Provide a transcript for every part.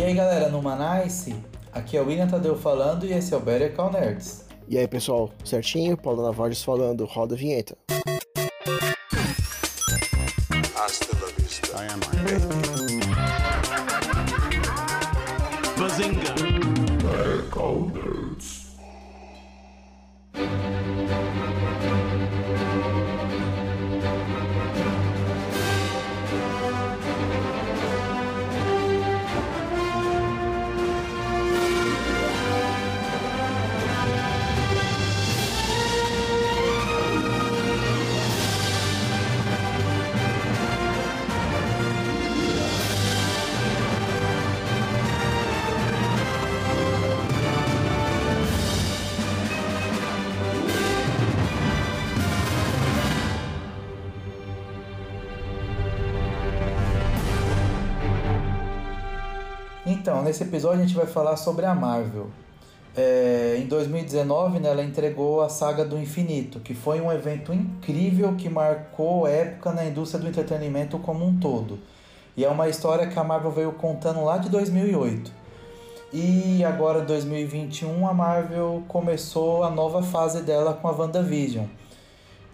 E aí galera, no Manice, aqui é o William Tadeu falando e esse é o Better Call Nerds. E aí pessoal, certinho? Paulo Navarres falando, roda a vinheta. Hasta nesse episódio a gente vai falar sobre a Marvel. É, em 2019, né, ela entregou a Saga do Infinito, que foi um evento incrível que marcou época na indústria do entretenimento como um todo. E é uma história que a Marvel veio contando lá de 2008. E agora, em 2021, a Marvel começou a nova fase dela com a WandaVision.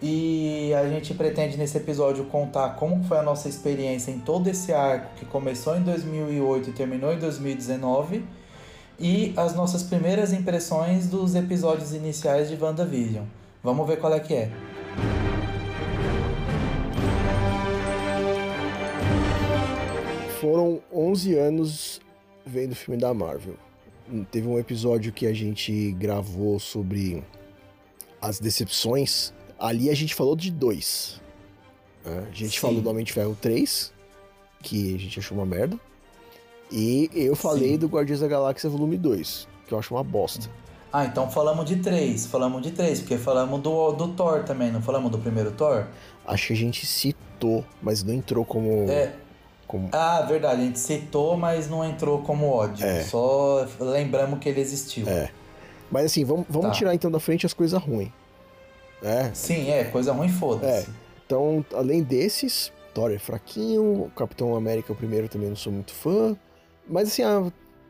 E a gente pretende nesse episódio contar como foi a nossa experiência em todo esse arco que começou em 2008 e terminou em 2019 e as nossas primeiras impressões dos episódios iniciais de WandaVision. Vamos ver qual é que é. Foram 11 anos vendo o filme da Marvel. Teve um episódio que a gente gravou sobre as decepções. Ali a gente falou de dois. né? A gente Sim. falou do Homem de Ferro 3, que a gente achou uma merda. E eu falei Sim. do Guardiões da Galáxia Volume 2, que eu acho uma bosta. Ah, então falamos de três, falamos de três, porque falamos do, do Thor também, não falamos do primeiro Thor? Acho que a gente citou, mas não entrou como. É. como... Ah, verdade, a gente citou, mas não entrou como ódio. É. Só lembramos que ele existiu. É. Mas assim, vamos, vamos Tá. tirar então da frente as coisas ruins. É, Sim, é, coisa ruim, foda-se. Então, além desses, Thor é fraquinho, o Capitão América o primeiro também não sou muito fã. Mas assim,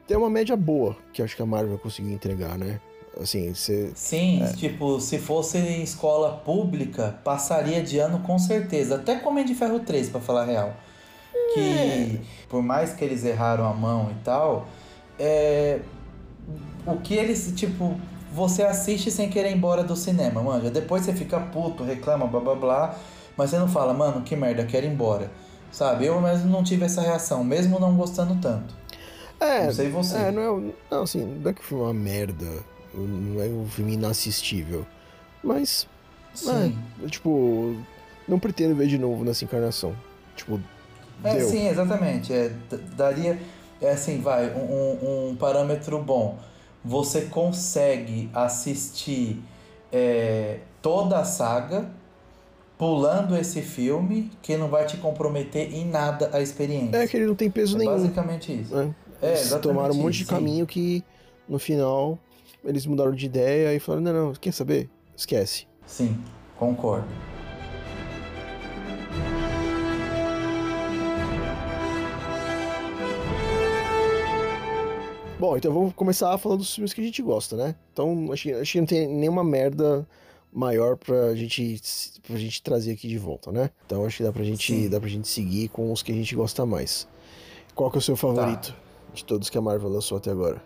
tem uma média boa que acho que a Marvel conseguiu entregar, né? Assim, você. Sim, É. tipo, se fosse em escola pública, passaria de ano com certeza. Até com Homem de Ferro 3, pra falar a real. Que, por mais que eles erraram a mão e tal, é. O que eles, tipo, você assiste sem querer ir embora do cinema, manja. Depois você fica puto, reclama, blá blá blá. Mas você não fala, mano, que merda, quero ir embora. Sabe? Eu mesmo não tive essa reação, mesmo não gostando tanto. É, Não sei você. é, não é. Não, assim, não é que o filme é uma merda, não é um filme inassistível. Mas, Sim. é, tipo, não pretendo ver de novo nessa encarnação. Tipo, É, deu. sim, exatamente. É, daria. É assim, vai, um- um parâmetro bom. Você consegue assistir é, toda a saga pulando esse filme que não vai te comprometer em nada a experiência. É que ele não tem peso É nenhum. basicamente isso. né? É, Eles tomaram um monte de sim. caminho que no final eles mudaram de ideia e falaram: não, não, quer saber? Esquece. Sim, concordo. Bom, então vamos começar a falar dos filmes que a gente gosta, né? Então acho que, acho que não tem nenhuma merda maior pra gente, pra gente trazer aqui de volta, né? Então acho que dá pra gente, Sim. dá pra gente seguir com os que a gente gosta mais. Qual que é o seu favorito de todos que a Marvel lançou até agora?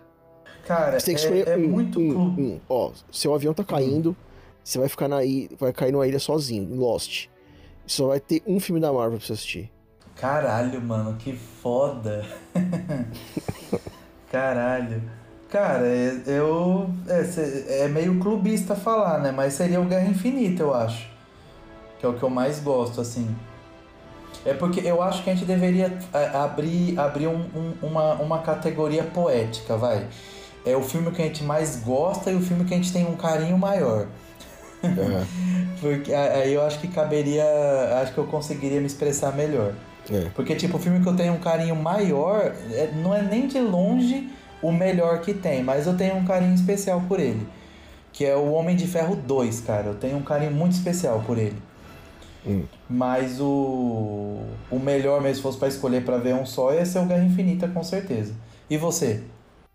Cara, Você tem que é, escolher é um, muito um, um. Ó, seu avião tá caindo, você vai ficar na ilha, vai cair numa ilha sozinho, Lost. Só vai ter um filme da Marvel pra você assistir. Caralho, mano, que foda. Caralho. Cara, é- eu. É, é meio clubista falar, né? Mas seria o Guerra Infinita, eu acho. Que é o que eu mais gosto, assim. É porque eu acho que a gente deveria é, abrir, abrir um- um- uma, uma categoria poética, vai. É o filme que a gente mais gosta e o filme que a gente tem um carinho maior. É, Porque aí eu acho que caberia. Acho que eu conseguiria me expressar melhor. É. Porque, tipo, o filme que eu tenho um carinho maior é- não é nem de longe o melhor que tem, mas eu tenho um carinho especial por ele. Que é o Homem de Ferro 2, cara. Eu tenho um carinho muito especial por ele. Hum. Mas o, o melhor mesmo, se fosse pra escolher pra ver um só, ia ser o Guerra Infinita, com certeza. E você?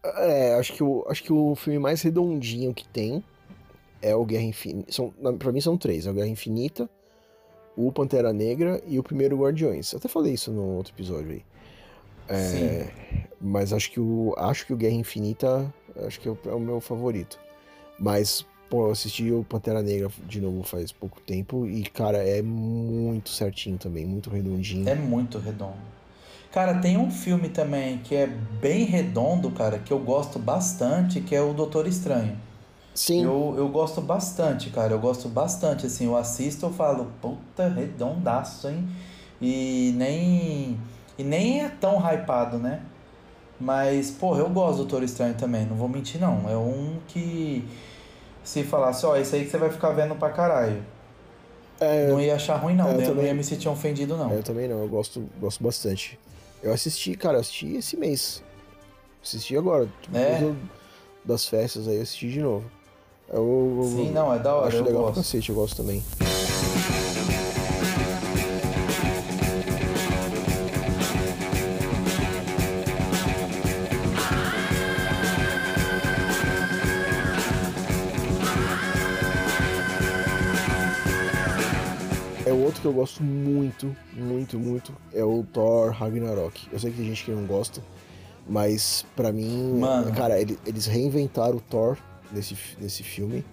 É, acho que, o, acho que o filme mais redondinho que tem é o Guerra Infinita. São, pra mim são três: é o Guerra Infinita, o Pantera Negra e o primeiro Guardiões. Eu até falei isso no outro episódio aí. É, mas acho que o acho que o Guerra Infinita acho que é o, é o meu favorito. Mas pô, eu assisti o Pantera Negra de novo faz pouco tempo e cara é muito certinho também, muito redondinho. É muito redondo. Cara, tem um filme também que é bem redondo, cara, que eu gosto bastante, que é o Doutor Estranho. Sim, Eu, eu gosto bastante, cara. Eu gosto bastante, assim. Eu assisto, eu falo, puta, redondaço, hein? E nem. E nem é tão hypado, né? Mas, porra, eu gosto do Doutor Estranho também, não vou mentir, não. É um que. Se falasse, ó, esse aí que você vai ficar vendo pra caralho. É, não ia achar ruim, não. é, eu né? Eu não também. ia me sentir ofendido, não. eu também não, eu gosto, gosto bastante. Eu assisti, cara, eu assisti esse mês. Assisti agora, É? das festas aí, assisti de novo. Eu, eu- Sim, não, é da hora, acho eu legal pra gosto. cacete, eu gosto também. É o outro que eu gosto muito, muito, muito, é o Thor Ragnarok. Eu sei que tem gente que não gosta, mas pra mim, Mano. cara, ele- eles reinventaram o Thor nesse, nesse filme.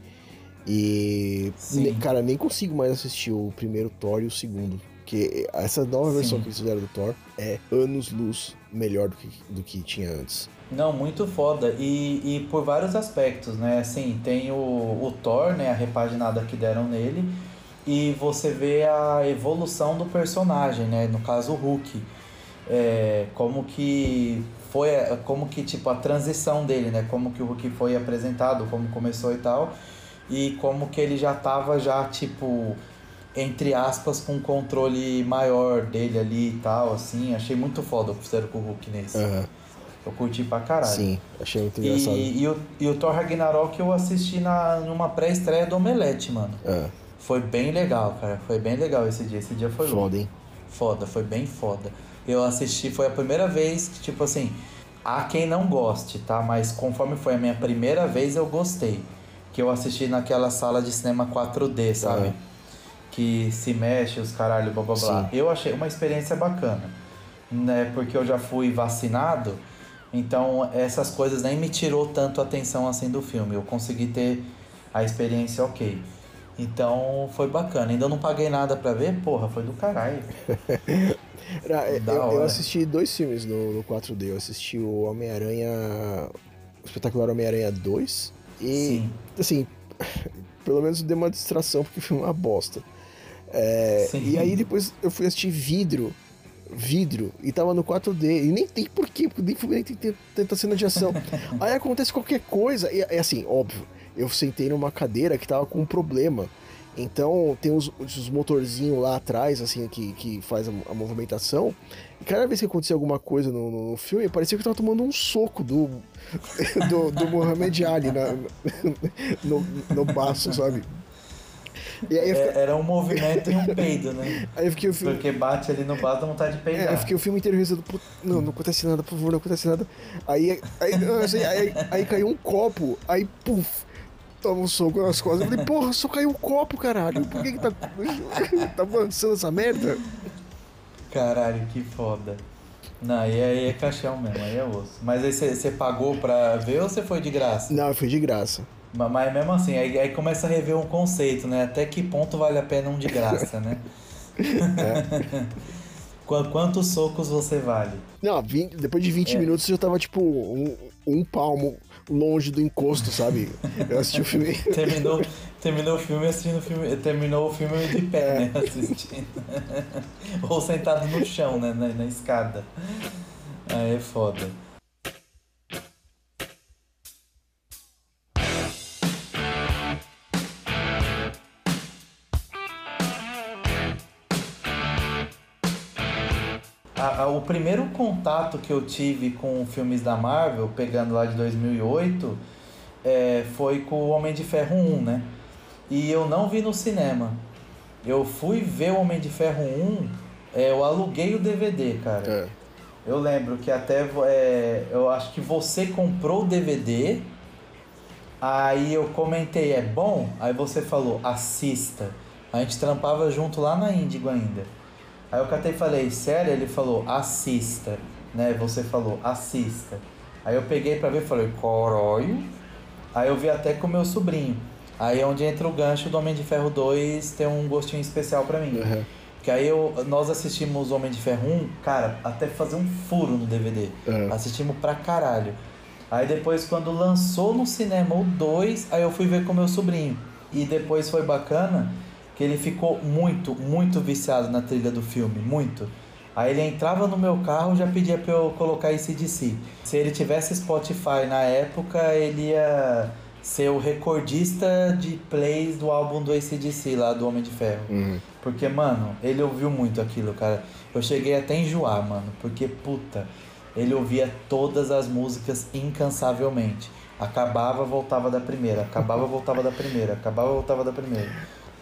E, Sim. cara, nem consigo mais assistir o primeiro Thor e o segundo. Porque essa nova Sim. versão que eles fizeram do Thor é anos-luz melhor do que, do que tinha antes. Não, muito foda. E, e por vários aspectos, né? Assim, tem o, o Thor, né? A repaginada que deram nele. E você vê a evolução do personagem, né? No caso, o Hulk. É, como que foi, como que, tipo, a transição dele, né? Como que o Hulk foi apresentado, como começou e tal. E como que ele já tava já, tipo, entre aspas, com um controle maior dele ali e tal, assim. Achei muito foda o que fizeram com o Hulk nesse. Aham, Eu curti pra caralho. Sim, achei muito engraçado. E, e, o, e o Thor Ragnarok eu assisti na, numa pré-estreia do Omelete, mano. Ah, Foi bem legal, cara. Foi bem legal esse dia. Esse dia foi louco. foda, hein? Foda, foi bem foda. Eu assisti, foi a primeira vez que, tipo assim, há quem não goste, tá? Mas conforme foi a minha primeira vez, eu gostei. Que eu assisti naquela sala de cinema 4D, sabe? Ah. Que se mexe, os caralho, blá blá blá. Sim. Eu achei uma experiência bacana, né? Porque eu já fui vacinado, então essas coisas nem me tirou tanto a atenção assim do filme. Eu consegui ter a experiência ok. Então foi bacana. Ainda não paguei nada pra ver, porra, foi do caralho. É, eu, eu assisti dois filmes no, no 4D. Eu assisti o Homem-Aranha. O espetacular Homem-Aranha 2. E, Sim. assim, pelo menos deu uma distração, porque foi uma bosta. É, e aí depois eu fui assistir Vidro. Vidro, e tava no 4D, e nem tem porquê, porque nem filme nem tem- tanta cena de ação. aí acontece qualquer coisa, e é assim, óbvio, eu sentei numa cadeira que tava com um problema. Então tem os, os motorzinhos lá atrás, assim, que, que faz a, a movimentação. E cada vez que acontecia alguma coisa no, no- no filme, parecia que eu tava tomando um soco do, do, do Muhammad Ali na, no, no baço, sabe? Aí fiquei, É, era um movimento e um peido, né? aí eu fiquei o filme. Porque bate ali no bar, dá vontade de É, peidar. eu fiquei o filme inteiro rezando, "Put- não, não acontece nada, por favor, não acontece nada. Aí, aí, sei, aí, aí caiu um copo, aí, puf, toma um soco nas costas. Eu falei, porra, só caiu um copo, caralho. Por que que tá, tá avançando essa merda? Caralho, que foda. Não, e aí é caixão mesmo, aí é osso. Mas aí você pagou pra ver ou você foi de graça? Não, foi de graça. Ma- Mas mesmo assim, aí, aí começa a rever um conceito, né? Até que ponto vale a pena um de graça, né? Qu- Quantos socos você vale? Não, vin- depois de 20 É. minutos eu tava, tipo, um, um palmo longe do encosto, sabe? Eu assisti o filme. Terminou, terminou o filme assistindo o filme. Terminou o filme de pé, né? Assistindo. Ou sentado no chão, né? Na, na escada. Aí é foda. A- a- o primeiro contato que eu tive com filmes da Marvel, pegando lá de 2008, é, foi com o Homem de Ferro 1, né? E eu não vi no cinema. Eu fui ver o Homem de Ferro 1, é, eu aluguei o DVD, cara. É. Eu lembro que até é, eu acho que você comprou o DVD, aí eu comentei, é bom? Aí você falou, assista. A gente trampava junto lá na Índigo ainda. Aí eu catei e falei, sério? Ele falou, assista. Né? Você falou, assista. Aí eu peguei pra ver e falei, coróio. Aí eu vi até com o meu sobrinho. Aí é onde entra o gancho do Homem de Ferro 2 tem um gostinho especial para mim. Uhum. Que aí eu, nós assistimos Homem de Ferro 1, cara, até fazer um furo no DVD. Uhum. Assistimos pra caralho. Aí depois, quando lançou no cinema o 2, aí eu fui ver com meu sobrinho. E depois foi bacana que ele ficou muito, muito viciado na trilha do filme. Muito. Aí ele entrava no meu carro e já pedia pra eu colocar esse DC. Se ele tivesse Spotify na época, ele ia ser o recordista de plays do álbum do ACDC lá do Homem de Ferro. Uhum. Porque, mano, ele ouviu muito aquilo, cara. Eu cheguei até a enjoar, mano. Porque, puta, ele ouvia todas as músicas incansavelmente. Acabava, voltava da primeira. Acabava, voltava da primeira. Acabava, voltava da primeira.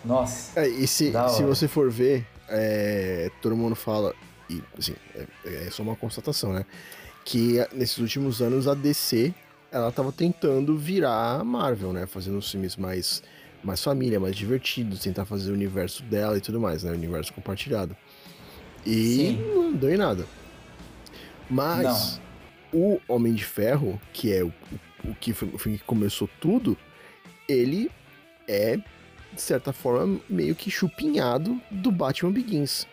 Nossa. É, e se, se você for ver, é, todo mundo fala, e assim, é, é só uma constatação, né? Que nesses últimos anos a DC ela tava tentando virar a Marvel, né? Fazendo os filmes mais, mais família, mais divertidos, tentar fazer o universo dela e tudo mais, né? O universo compartilhado. E Sim. não deu em nada. Mas o Homem de Ferro, que é o, o, que foi, o filme que começou tudo, ele é, de certa forma, meio que chupinhado do Batman Begins.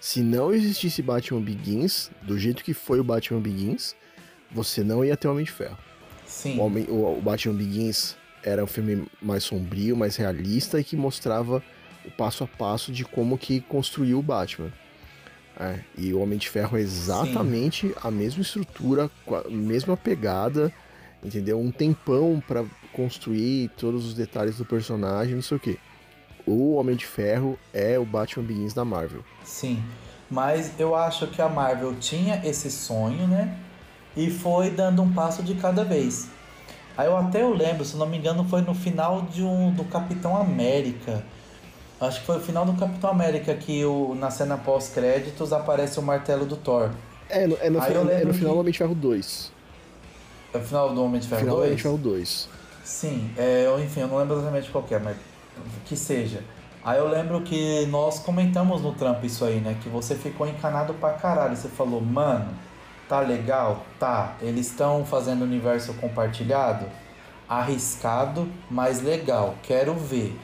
Se não existisse Batman Begins, do jeito que foi o Batman Begins, você não ia ter Homem de Ferro. Sim. O, Homem, o, o Batman Begins era um filme mais sombrio, mais realista e que mostrava o passo a passo de como que construiu o Batman. É, e o Homem de Ferro é exatamente a mesma estrutura, a mesma pegada, entendeu? Um tempão pra construir todos os detalhes do personagem, não sei o quê. O Homem de Ferro é o Batman Begins da Marvel. Sim, mas eu acho que a Marvel tinha esse sonho, né? E foi dando um passo de cada vez. Aí eu até eu lembro, se não me engano, foi no final de um do Capitão América. Acho que foi o final do Capitão América que o, na cena pós-créditos aparece o martelo do Thor. É, no, é no, final, é no final do Homem de Ferro 2. É o final do Homem de Ferro final do 2? Homem de Ferro 2. Sim, é, enfim, eu não lembro exatamente qual é, mas que seja. Aí eu lembro que nós comentamos no trampo isso aí, né? Que você ficou encanado pra caralho. Você falou, mano, tá legal? Tá. Eles estão fazendo universo compartilhado? Arriscado, mas legal. Quero ver.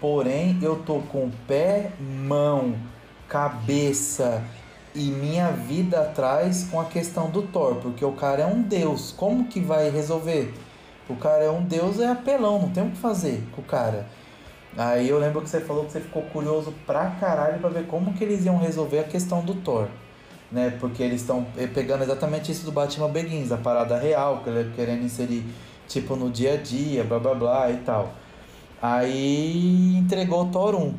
Porém, eu tô com pé, mão, cabeça e minha vida atrás com a questão do Thor, porque o cara é um deus. Como que vai resolver? O cara é um deus, é apelão, não tem o que fazer com o cara. Aí eu lembro que você falou que você ficou curioso pra caralho pra ver como que eles iam resolver a questão do Thor. Né? Porque eles estão pegando exatamente isso do Batman Begins, a parada real, é querendo inserir tipo no dia a dia, blá blá blá e tal. Aí entregou o Thor 1.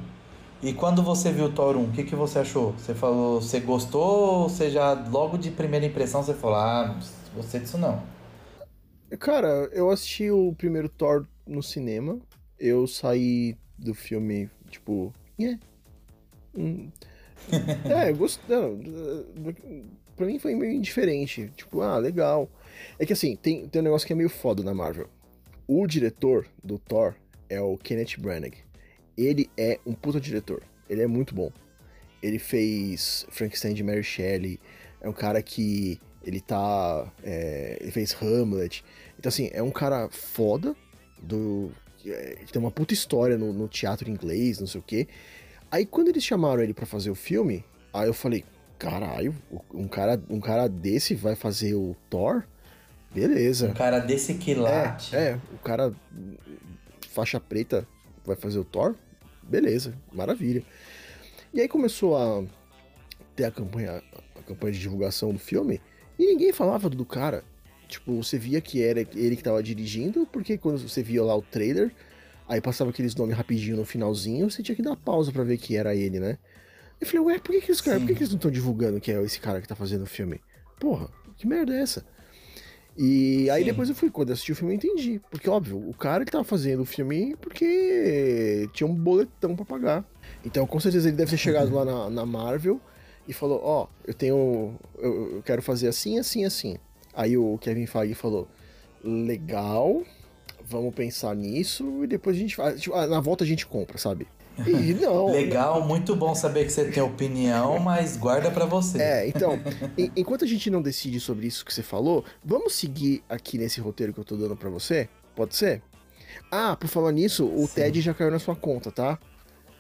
E quando você viu o Thor 1, o que, que você achou? Você falou, você gostou ou você já logo de primeira impressão você falou, ah, não gostei disso não. Cara, eu assisti o primeiro Thor no cinema. Eu saí do filme, tipo. É. Hum. É, eu gostei. Pra mim foi meio indiferente. Tipo, ah, legal. É que assim, tem, tem um negócio que é meio foda na Marvel. O diretor do Thor é o Kenneth Branagh. Ele é um puta diretor. Ele é muito bom. Ele fez Frankenstein de Mary Shelley. É um cara que ele tá. é, ele fez Hamlet. Então, assim, é um cara foda. Do, é, que tem uma puta história no, no teatro inglês, não sei o quê. Aí, quando eles chamaram ele pra fazer o filme, aí eu falei: caralho, um cara, um cara desse vai fazer o Thor? Beleza. Um cara desse quilate. É, é, o cara faixa preta vai fazer o Thor? Beleza, maravilha. E aí começou a ter a campanha, a campanha de divulgação do filme e ninguém falava do cara. Tipo, você via que era ele que tava dirigindo, porque quando você via lá o trailer, aí passava aqueles nomes rapidinho no finalzinho, você tinha que dar pausa pra ver que era ele, né? Eu falei, ué, por que, que, os caras, por que, que eles não estão divulgando que é esse cara que tá fazendo o filme? Porra, que merda é essa? E aí Sim. depois eu fui, quando eu assisti o filme eu entendi. Porque, óbvio, o cara que tava fazendo o filme porque tinha um boletão pra pagar. Então, com certeza ele deve ter chegado lá na, na Marvel e falou: Ó, eu tenho. Eu, eu quero fazer assim, assim, assim. Aí o Kevin Feige falou: Legal, vamos pensar nisso e depois a gente faz. Tipo, na volta a gente compra, sabe? E não. Legal, muito bom saber que você tem opinião, mas guarda pra você. É, então, en- enquanto a gente não decide sobre isso que você falou, vamos seguir aqui nesse roteiro que eu tô dando pra você? Pode ser? Ah, por falar nisso, o Sim. TED já caiu na sua conta, tá?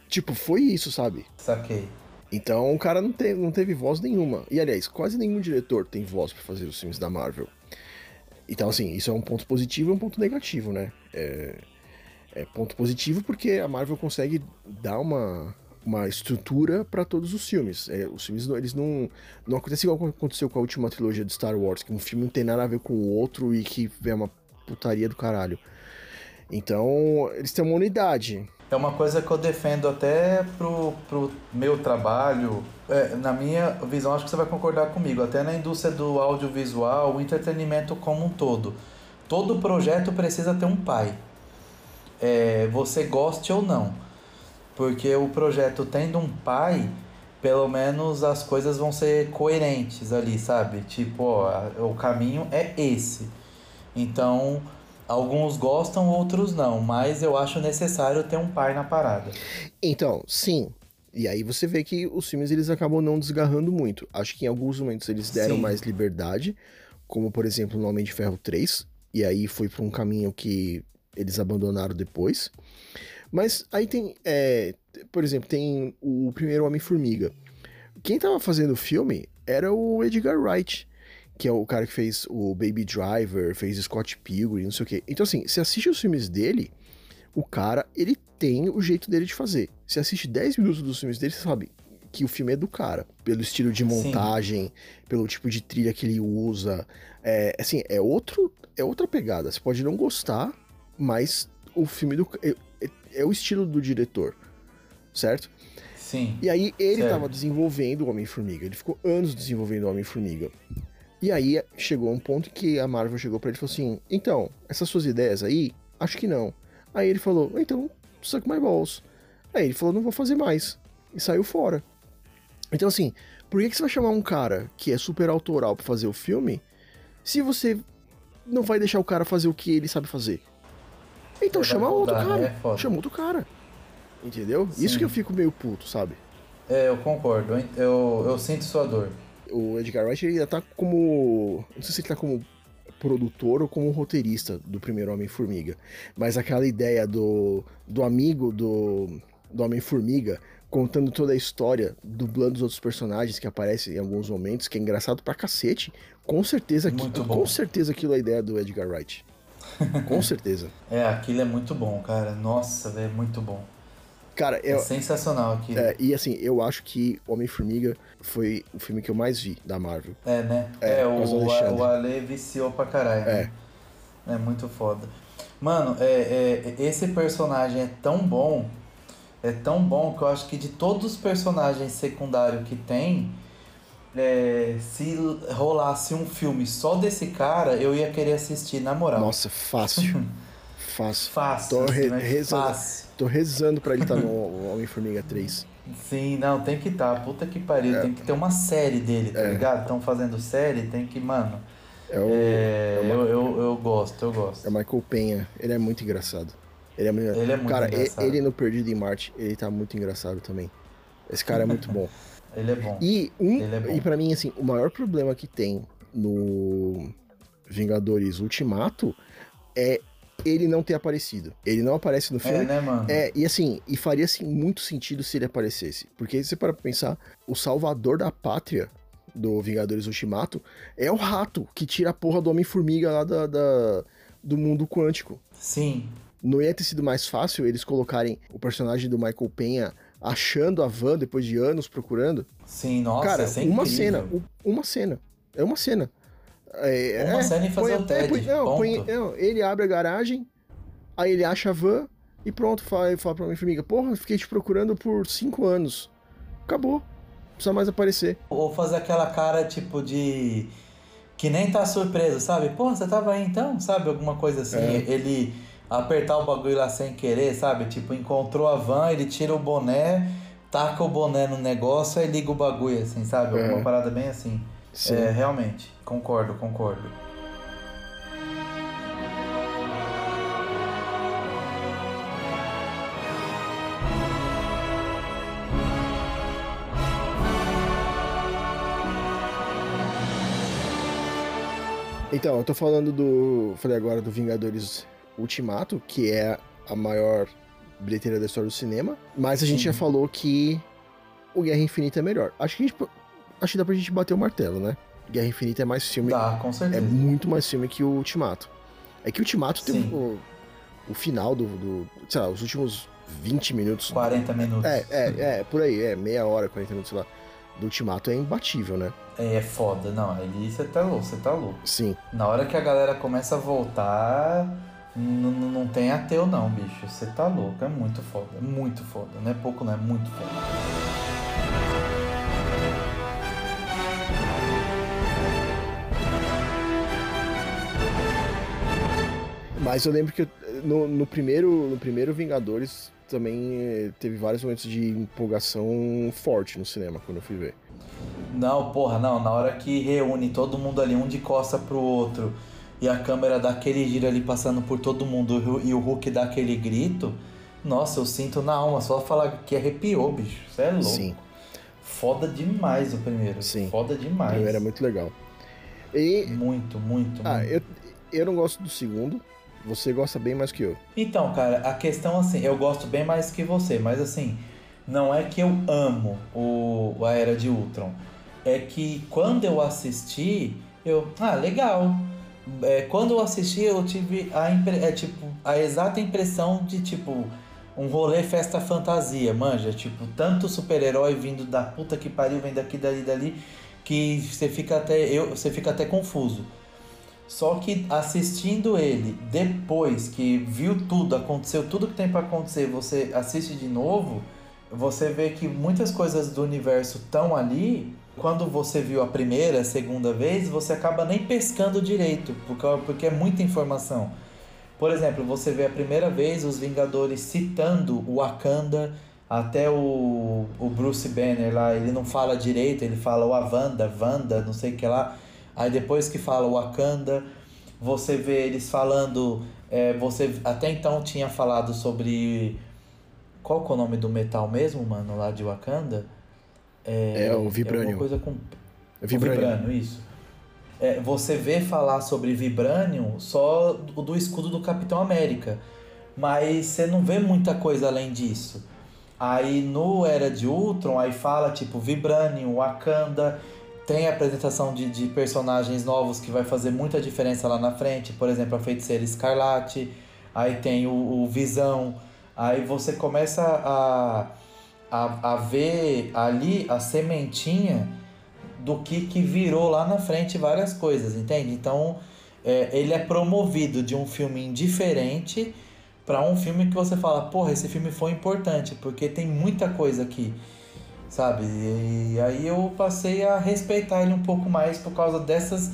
Tipo, foi isso, sabe? Saquei. Então o cara não teve, não teve voz nenhuma. E aliás, quase nenhum diretor tem voz pra fazer os filmes da Marvel. Então, assim, isso é um ponto positivo e um ponto negativo, né? É, é ponto positivo porque a Marvel consegue dar uma, uma estrutura pra todos os filmes. É, os filmes eles não. Não acontece igual aconteceu com a última trilogia de Star Wars, que um filme não tem nada a ver com o outro e que é uma putaria do caralho. Então, eles têm uma unidade. É uma coisa que eu defendo até pro, pro meu trabalho. É, na minha visão, acho que você vai concordar comigo. Até na indústria do audiovisual, o entretenimento como um todo. Todo projeto precisa ter um pai. É, você goste ou não. Porque o projeto tendo um pai, pelo menos as coisas vão ser coerentes ali, sabe? Tipo, ó, o caminho é esse. Então, alguns gostam, outros não, mas eu acho necessário ter um pai na parada. Então, sim. E aí você vê que os filmes eles acabam não desgarrando muito. Acho que em alguns momentos eles deram Sim. mais liberdade, como por exemplo no Homem de Ferro 3, e aí foi para um caminho que eles abandonaram depois. Mas aí tem, é, por exemplo, tem o primeiro Homem-Formiga. Quem tava fazendo o filme era o Edgar Wright, que é o cara que fez o Baby Driver, fez Scott Pilgrim, não sei o quê. Então assim, você assiste os filmes dele, o cara, ele tem o jeito dele de fazer. Você assiste 10 minutos dos filmes dele, você sabe que o filme é do cara. Pelo estilo de montagem, pelo tipo de trilha que ele usa. É, assim, é outro, é outra pegada. Você pode não gostar, mas o filme do é, é- é o estilo do diretor, certo? Sim. E aí ele Certo. tava desenvolvendo o Homem-Formiga. Ele ficou anos desenvolvendo o Homem-Formiga. E aí chegou um ponto que a Marvel chegou pra ele e falou assim: Então, essas suas ideias aí, acho que não. Aí ele falou: Então, suck my balls. Aí ele falou: Não vou fazer mais. E saiu fora. Então, assim, por que, que você vai chamar um cara que é super autoral pra fazer o filme se você não vai deixar o cara fazer o que ele sabe fazer? Então Vai chama outro mudar, cara. né? É chama outro cara. Entendeu? Sim. Isso que eu fico meio puto, sabe? É, eu concordo. Eu, eu, eu sinto sua dor. O Edgar Wright ele ainda tá como. Não sei se ele tá como produtor ou como roteirista do primeiro Homem-Formiga. Mas aquela ideia do, do amigo do, do Homem-Formiga contando toda a história, dublando os outros personagens que aparecem em alguns momentos, que é engraçado pra cacete. Com certeza, que- Muito bom. com certeza aquilo é a ideia do Edgar Wright. com certeza. É, aquilo é muito bom, cara. Nossa, é muito bom. Cara, É sensacional aquilo. é, e assim, eu acho que Homem-Formiga foi o filme que eu mais vi da Marvel. É, né? É, É, o, Alexandre. o Ale viciou pra caralho. É. né? É muito foda. Mano, é, é, esse personagem é tão bom, é tão bom que eu acho que de todos os personagens secundários que tem, é, se rolasse um filme só desse cara, eu ia querer assistir, na moral. Nossa, fácil. fácil. Fácil, Tô, re- mas rezando, fácil. tô rezando pra ele estar no Homem-Formiga 3. Sim, não, tem que estar. Tá. Puta que pariu. É. Tem que ter uma série dele, tá É. ligado? Estão fazendo série, tem que, mano. É o, É, é o eu, eu, eu gosto, eu gosto. é o Michael Penha. Ele é muito engraçado. Ele é muito, Ele é muito cara, engraçado. ele no Perdido em Marte, ele tá muito engraçado também. Esse cara é muito bom. Ele é bom. E um Ele é bom. e para mim assim, o maior problema que tem no Vingadores Ultimato é ele não ter aparecido. Ele não aparece no filme. É, né, mano? É, e assim, e faria assim, muito sentido se ele aparecesse. Porque se você para pra pensar, o salvador da pátria do Vingadores Ultimato é o rato que tira a porra do Homem-Formiga lá da, da- do mundo quântico. Sim. Não ia ter sido mais fácil eles colocarem o personagem do Michael Penha achando a van depois de anos procurando? Sim, nossa, Cara, é uma incrível. cena, uma cena. É uma cena. É, Uma é, fazer põe- o TED, põe- não, põe- não, ele abre a garagem, aí ele acha a van e pronto, fala, fala pra minha formiga, porra, fiquei te procurando por cinco anos. Acabou. Não precisa mais aparecer. Ou fazer aquela cara, tipo, de... Que nem tá surpreso, sabe? Porra, você tava aí então? Sabe? Alguma coisa assim. É. Ele apertar o bagulho lá sem querer, sabe? Tipo, encontrou a van, ele tira o boné, taca o boné no negócio e liga o bagulho, assim, sabe? É. Uma parada bem assim. Sim. É, realmente. Concordo, concordo. Então, eu tô falando do. Falei agora do Vingadores Ultimato, que é a maior bilheteria da história do cinema. Mas a gente Sim. já falou que o Guerra Infinita é melhor. Acho que a gente. Acho que dá pra gente bater o martelo, né? Guerra Infinita é mais filme. Dá, com É certeza. muito mais filme que o Ultimato. É que o Ultimato tem o, o final do, do. Sei lá, os últimos 20 minutos. 40 minutos. É, é, é, por aí, é, meia hora, 40 minutos, sei lá. Do Ultimato é imbatível, né? É, é foda. Não, ali você tá louco, você tá louco. Sim. Na hora que a galera começa a voltar, não tem ateu não, bicho. Você tá louco. É muito foda. É muito foda. Não é pouco, não. É muito foda. Mas eu lembro que no, no primeiro, no primeiro Vingadores também eh, teve vários momentos de empolgação forte no cinema quando eu fui ver. Não, porra, não. Na hora que reúne todo mundo ali, um de costa pro outro, e a câmera dá aquele giro ali passando por todo mundo, e o Hulk dá aquele grito, nossa, eu sinto na alma. Só falar que arrepiou, bicho. Você é louco. Sim, Foda demais o primeiro. Sim. Foda o demais. primeiro é muito legal. E, Muito, muito, ah, muito. eu, eu não gosto do segundo, você gosta bem mais que eu. Então, cara, a questão assim, eu gosto bem mais que você, mas assim, não é que eu amo o, a Era de Ultron. É que quando eu assisti, eu. Ah, legal. É, quando eu assisti, eu tive a, é, tipo, a exata impressão de tipo. Um rolê festa fantasia, manja? Tipo, tanto super-herói vindo da puta que pariu, vem daqui, dali, dali, que você fica até. Eu, você fica até confuso. Só que assistindo ele depois que viu tudo, aconteceu tudo que tem pra acontecer, você assiste de novo, você vê que muitas coisas do universo estão ali. Quando você viu a primeira, a segunda vez, você acaba nem pescando direito, porque, porque é muita informação. Por exemplo, você vê a primeira vez os Vingadores citando o Wakanda, até o, o Bruce Banner lá, ele não fala direito, ele fala o Avanda, Wanda, não sei o que lá. Aí depois que fala o Wakanda, você vê eles falando. é, você até então tinha falado sobre. Qual que é o nome do metal mesmo, mano, lá de Wakanda? É, o alguma Vibranium. coisa com É o Vibranium. Vibranium, isso. É, você vê falar sobre Vibranium só do, do escudo do Capitão América. Mas você não vê muita coisa além disso. Aí no Era de Ultron, aí fala tipo Vibranium, Wakanda. Tem a apresentação de, de personagens novos que vai fazer muita diferença lá na frente. Por exemplo, a Feiticeira Escarlate. Aí tem o, o Visão. Aí você começa a, a, a ver ali a sementinha do que, que virou lá na frente várias coisas, entende? Então, é, ele é promovido de um filme indiferente para um filme que você fala, porra, esse filme foi importante, porque tem muita coisa aqui, sabe? E aí eu passei a respeitar ele um pouco mais por causa dessas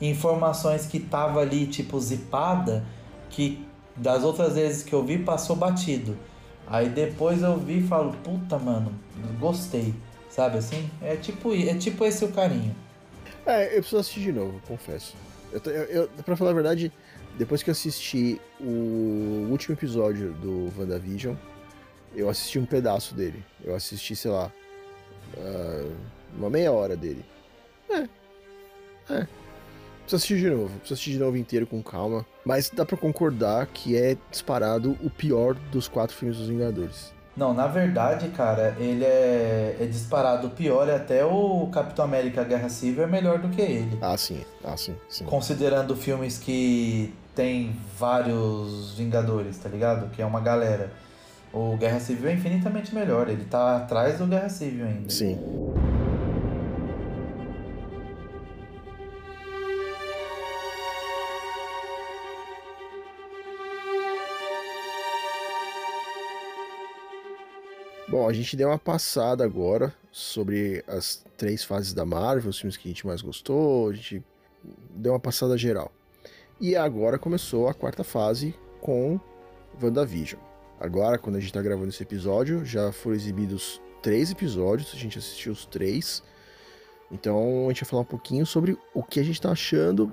informações que tava ali, tipo, zipada, que das outras vezes que eu vi passou batido. Aí depois eu vi e falo, puta, mano, gostei. Sabe assim? É tipo, é tipo esse o carinho. É, eu preciso assistir de novo, confesso. Eu, eu, pra falar a verdade, depois que eu assisti o último episódio do WandaVision, eu assisti um pedaço dele. Eu assisti, sei lá, ah, uma meia hora dele. É. É. Preciso assistir de novo. Preciso assistir de novo inteiro com calma. Mas dá pra concordar que é disparado o pior dos quatro filmes dos Vingadores. Não, na verdade, cara, ele é, é disparado o pior e até o Capitão América Guerra Civil é melhor do que ele. Ah, sim. Ah, sim. sim. Considerando filmes que tem vários Vingadores, tá ligado? Que é uma galera. O Guerra Civil é infinitamente melhor. Ele tá atrás do Guerra Civil ainda. Sim. Bom, a gente deu uma passada agora sobre as três fases da Marvel, os filmes que a gente mais gostou, a gente deu uma passada geral. E agora começou a quarta fase com WandaVision. Agora, quando a gente tá gravando esse episódio, já foram exibidos três episódios, a gente assistiu os três. Então a gente vai falar um pouquinho sobre o que a gente tá achando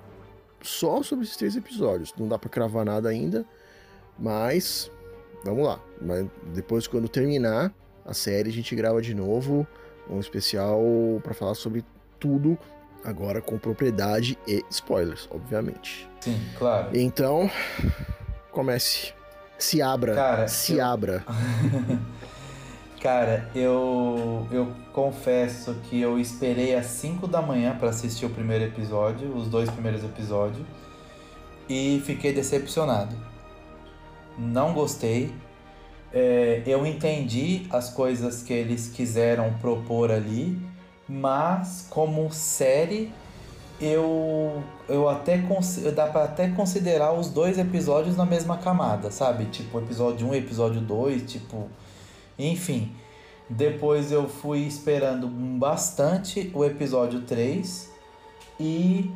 só sobre esses três episódios. Não dá para cravar nada ainda, mas vamos lá. Mas depois, quando terminar a série, a gente grava de novo um especial para falar sobre tudo, agora com propriedade e spoilers, obviamente. Sim, claro. Então, comece. Se abra. Cara, se eu- abra. Cara, eu, eu confesso que eu esperei às 5 da manhã pra assistir o primeiro episódio, os dois primeiros episódios, e fiquei decepcionado. Não gostei. É, eu entendi as coisas que eles quiseram propor ali, mas como série eu eu até dá pra até considerar os dois episódios na mesma camada, sabe? Tipo episódio 1 e episódio 2, tipo enfim, depois eu fui esperando bastante o episódio 3 e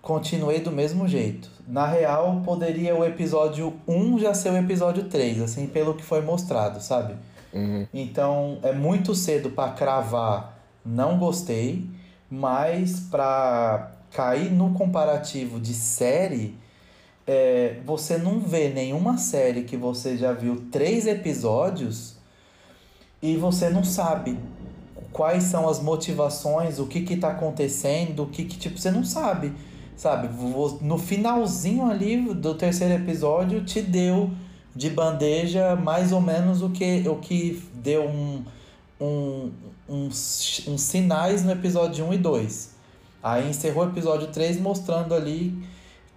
continuei do mesmo jeito. Na real, poderia o episódio 1 já ser o episódio 3, assim, pelo que foi mostrado, sabe? Uhum. Então é muito cedo para cravar, não gostei, mas para cair no comparativo de série, é, você não vê nenhuma série que você já viu três episódios e você não sabe quais são as motivações, o que que tá acontecendo, o que que tipo você não sabe, sabe? No finalzinho ali do terceiro episódio te deu de bandeja mais ou menos o que o que deu um, um, uns, uns sinais no episódio 1 e 2. Aí encerrou o episódio 3 mostrando ali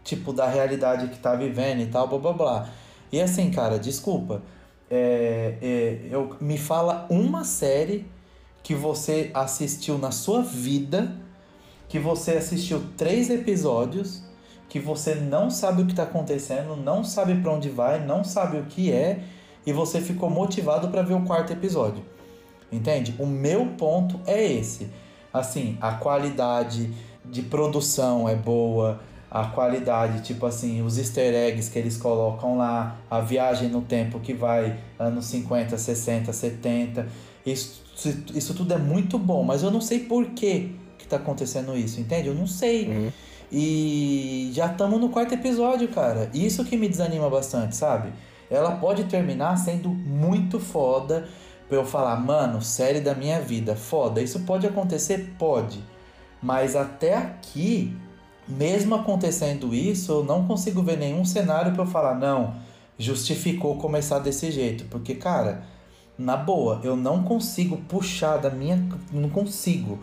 tipo da realidade que tá vivendo e tal, blá blá blá. E assim, cara, desculpa. É, é, eu, me fala uma série que você assistiu na sua vida, que você assistiu três episódios, que você não sabe o que está acontecendo, não sabe para onde vai, não sabe o que é, e você ficou motivado para ver o quarto episódio. Entende? O meu ponto é esse. Assim, a qualidade de produção é boa, a qualidade, tipo assim, os easter eggs que eles colocam lá, a viagem no tempo que vai anos 50, 60, 70. Isso, isso tudo é muito bom, mas eu não sei por que que tá acontecendo isso, entende? Eu não sei. Uhum. E já estamos no quarto episódio, cara. Isso que me desanima bastante, sabe? Ela pode terminar sendo muito foda pra eu falar, mano, série da minha vida, foda. Isso pode acontecer? Pode. Mas até aqui, mesmo acontecendo isso, eu não consigo ver nenhum cenário pra eu falar, não, justificou começar desse jeito. Porque, cara, na boa, eu não consigo puxar da minha. Não consigo.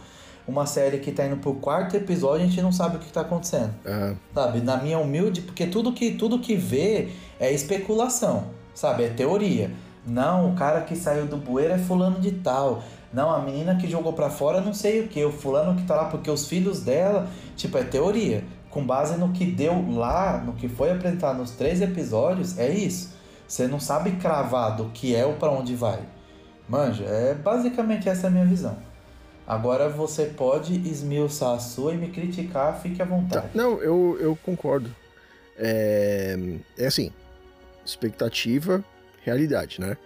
Uma série que tá indo pro quarto episódio, a gente não sabe o que tá acontecendo. Ah, Sabe? Na minha humilde, porque tudo que, tudo que vê é especulação, sabe? É teoria. Não, o cara que saiu do bueiro é fulano de tal. Não, a menina que jogou pra fora não sei o que. O fulano que tá lá porque os filhos dela. Tipo, é teoria. Com base no que deu lá, no que foi apresentado nos três episódios, é isso. Você não sabe cravar do que é ou pra onde vai. Manja, é basicamente essa a minha visão. Agora você pode esmiuçar a sua e me criticar, fique à vontade. tá. Não, eu, eu concordo. É, é assim, expectativa, realidade, né?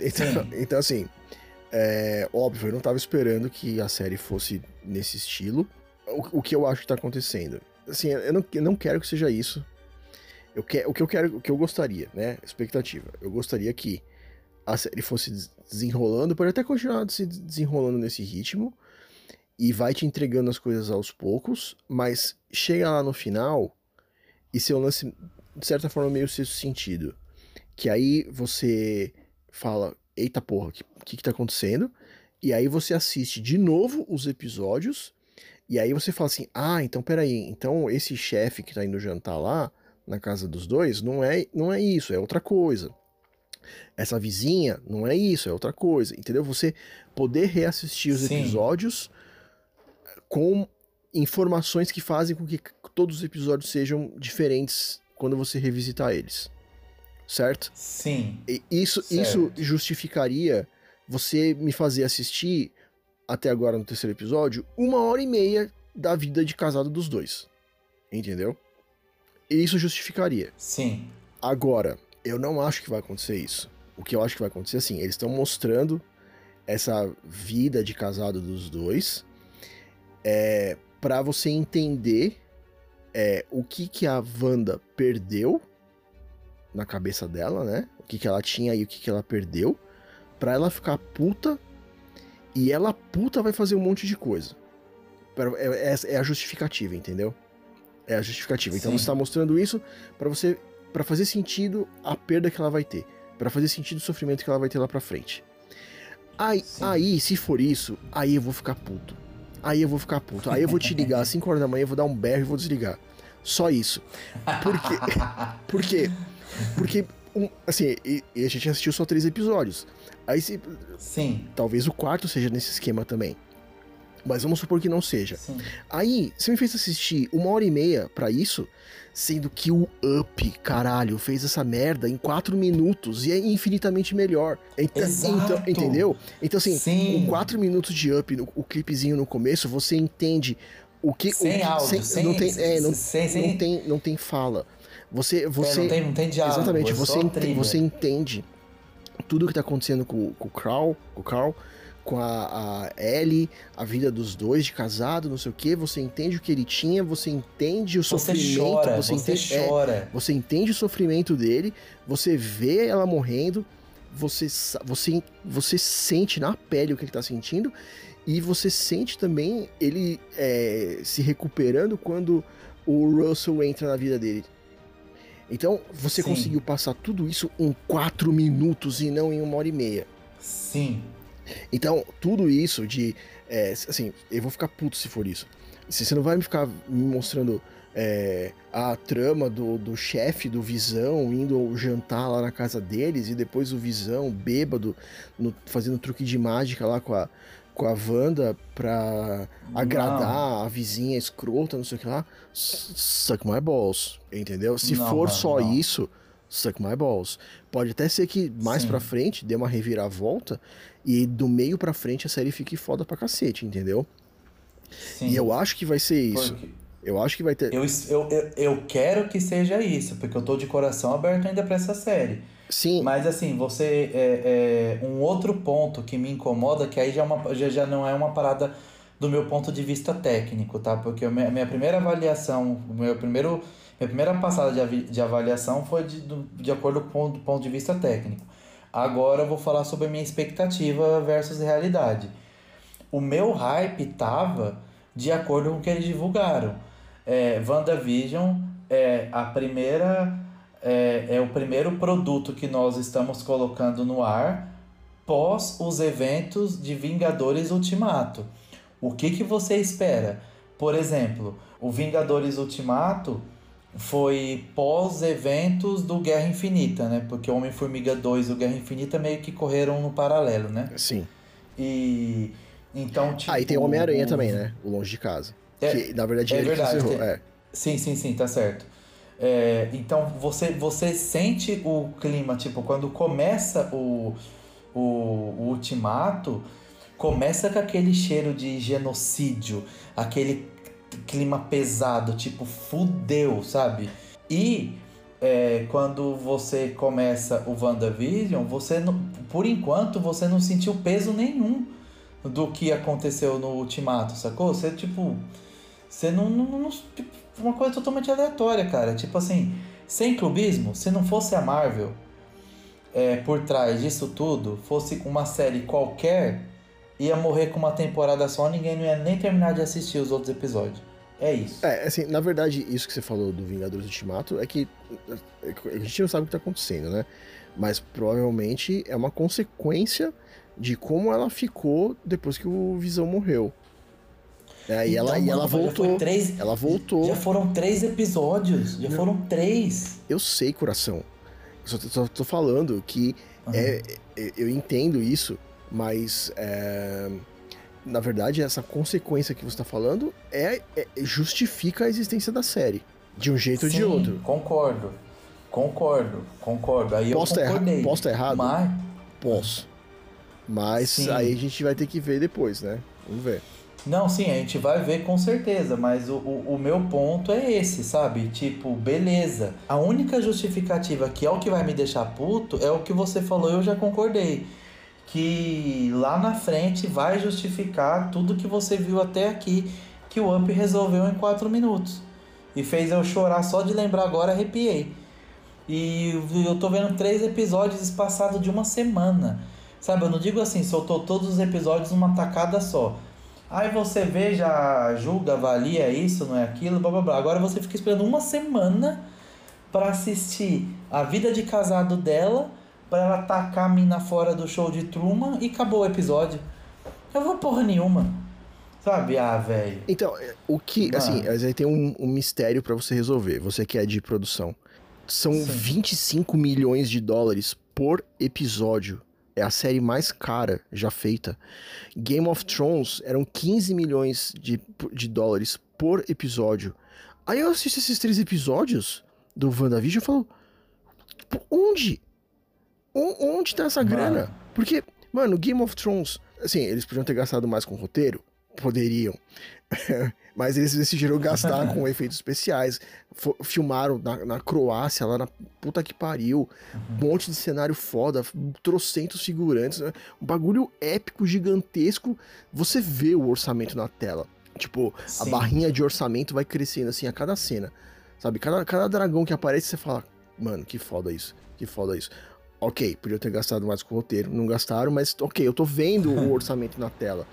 Então, então assim, é, óbvio, eu não tava esperando que a série fosse nesse estilo. O, o que eu acho que tá acontecendo? Assim, eu não, eu não quero que seja isso. Eu que, o que eu quero, o que eu gostaria, né? Expectativa. Eu gostaria que a série fosse des- desenrolando, pode até continuar se desenrolando nesse ritmo, e vai te entregando as coisas aos poucos, mas chega lá no final e seu lance, de certa forma, meio sexto sentido. Que aí você fala, eita porra, o que, que que tá acontecendo? E aí você assiste de novo os episódios, e aí você fala assim, ah, então peraí, então esse chefe que tá indo jantar lá, na casa dos dois, não é, não é isso, é outra coisa. Essa vizinha não é isso, é outra coisa, entendeu? Você poder reassistir os Sim. episódios com informações que fazem com que todos os episódios sejam diferentes quando você revisitar eles. Certo? Sim, E isso, Certo. isso justificaria você me fazer assistir, até agora no terceiro episódio, uma hora e meia da vida de casado dos dois. Entendeu? E Isso justificaria. sim. Agora, eu não acho que vai acontecer isso. O que eu acho que vai acontecer, assim, eles estão mostrando essa vida de casado dos dois, é, para você entender é, o que que a Wanda perdeu na cabeça dela, né? O que que ela tinha e o que que ela perdeu, para ela ficar puta e ela puta vai fazer um monte de coisa. É, é, é a justificativa, entendeu? É a justificativa. Então Sim. você tá mostrando isso para você para fazer sentido a perda que ela vai ter, para fazer sentido o sofrimento que ela vai ter lá pra frente. Aí, Sim. aí, se for isso, aí eu vou ficar puto. Aí eu vou ficar puto. Aí eu vou te ligar às 5 horas da manhã, eu vou dar um berro e vou desligar. Só isso. Por quê? Por quê? Porque, um, assim, e, e a gente assistiu só três episódios. Aí se, Sim, talvez o quarto seja nesse esquema também. Mas vamos supor que não seja. sim. Aí, você me fez assistir uma hora e meia pra isso, sendo que o Up, caralho, fez essa merda em quatro minutos e é infinitamente melhor. Então, Exato. entendeu? Então, assim, Sim. com quatro minutos de Up, no- o clipezinho no começo, você entende o que. Sem o que, áudio, sem- não tem, é, não, sem- sem- não tem, não tem fala. Você, É, você, não, tem, não tem diálogo. Exatamente, é você, ente- você entende tudo que tá acontecendo com, com o Carl, com o Carl, com a, a Ellie, a vida dos dois de casado, não sei o que, você entende o que ele tinha, você entende o Você sofrimento, chora, você, você, entende, é, chora. você entende o sofrimento dele, você vê ela morrendo, você, você, você sente na pele o que ele tá sentindo, e você sente também ele é, se recuperando quando o Russell entra na vida dele. Então, você Sim. conseguiu passar tudo isso em quatro minutos e não em uma hora e meia. Sim, Então, tudo isso de. é, assim, eu vou ficar puto se for isso. Se você não vai me ficar me mostrando é, a trama do, do chefe do Visão indo jantar lá na casa deles e depois o Visão bêbado no- fazendo truque de mágica lá com a, com a Wanda pra agradar a vizinha escrota, não sei o que lá. Suck my balls, entendeu? Se Não, for não, só não. isso, suck my balls. Pode até ser que mais Sim. pra frente dê uma reviravolta e do meio pra frente a série fique foda pra cacete, entendeu? sim. E eu acho que vai ser isso. Porque Eu acho que vai ter. eu, eu, eu, eu quero que seja isso, porque eu tô de coração aberto ainda pra essa série. Sim, Mas assim, você. É, é, um outro ponto que me incomoda, que aí já, é uma, já, já não é uma parada do meu ponto de vista técnico, tá? Porque a minha, minha primeira avaliação, meu primeiro, minha primeira passada de, avi- de avaliação foi de, do- de acordo com o ponto de vista técnico. Agora eu vou falar sobre a minha expectativa versus realidade. O meu hype tava de acordo com o que eles divulgaram. É, WandaVision é a primeira é, é o primeiro produto que nós estamos colocando no ar pós os eventos de Vingadores Ultimato. O que, que você espera? Por exemplo, o Vingadores Ultimato foi pós eventos do Guerra Infinita, né? Porque o Homem-Formiga 2 e o Guerra Infinita meio que correram no paralelo, né? sim. E então tipo Ah, e tem o Homem-Aranha o- também, né? O Longe de Casa. É, que na verdade é ele verdade, que encerrou. tem- É. Sim, sim, sim, tá certo. É, então você, você sente o clima, tipo, quando começa o, o, o ultimato, começa com aquele cheiro de genocídio, aquele clima pesado, tipo, fudeu, sabe? E é, quando você começa o WandaVision, você não, por enquanto você não sentiu peso nenhum do que aconteceu no ultimato, sacou? Você, tipo. Você não, não, não- tipo, Uma coisa totalmente aleatória, cara. Tipo assim, sem clubismo, se não fosse a Marvel é, por trás disso tudo, fosse uma série qualquer, ia morrer com uma temporada só, ninguém não ia nem terminar de assistir os outros episódios. É isso. É, assim, na verdade, isso que você falou do Vingadores Ultimato é que é que a gente não sabe o que tá acontecendo, né? Mas provavelmente é uma consequência de como ela ficou depois que o Visão morreu. É, e ela, Então, e ela já foi voltou. três- Ela voltou. Já foram três episódios. Já Não. foram três. Eu sei, coração. Eu só tô, tô falando que é, é- eu entendo isso, mas é, na verdade essa consequência que você tá falando é, é- justifica a existência da série. De um jeito ou de Sim, outro. Concordo. Concordo. Concordo. Aí Posso eu tá erra- concordei. posso tá errado? Mas, Posso. Mas Sim. aí a gente vai ter que ver depois, né? Vamos ver. Não, sim, a gente vai ver com certeza, mas o, o, o meu ponto é esse, sabe? Tipo, beleza. A única justificativa que é o que vai me deixar puto é o que você falou eu já concordei. que lá na frente vai justificar tudo que você viu até aqui que o Up resolveu em 4 minutos. E fez eu chorar só de lembrar agora, arrepiei. E eu tô vendo três episódios espaçados de uma semana. Sabe, eu não digo assim, soltou todos os episódios numa tacada só. Aí você vê, já julga, avalia isso, não é aquilo, blá blá blá. Agora você fica esperando uma semana para assistir a vida de casado dela, para ela tacar a mina fora do show de Truman e acabou o episódio. Eu vou porra nenhuma. Sabe, ah, velho. Então, é, o que, assim, mas aí tem um, um mistério pra você resolver, você que é de produção. São Sim. 25 milhões de dólares por episódio. É a série mais cara já feita. Game of Thrones eram 15 milhões de, de dólares por episódio. Aí eu assisto esses três episódios do WandaVision e falo: "Pô, onde? O- Onde tá essa Mano. grana? Porque, mano, Game of Thrones, assim, eles podiam ter gastado mais com o roteiro? Poderiam. Mas eles decidiram gastar com efeitos especiais. Fo- filmaram na, na Croácia, lá na puta que pariu. Um monte de cenário foda, trocentos figurantes. né? Um bagulho épico, gigantesco. Você vê o orçamento na tela. Tipo, a Sim. barrinha de orçamento vai crescendo assim a cada cena. Sabe? Cada, cada dragão que aparece, você fala, mano, que foda isso. Que foda isso. Ok, podia ter gastado mais com o roteiro. Não gastaram, mas ok, eu tô vendo o orçamento na tela.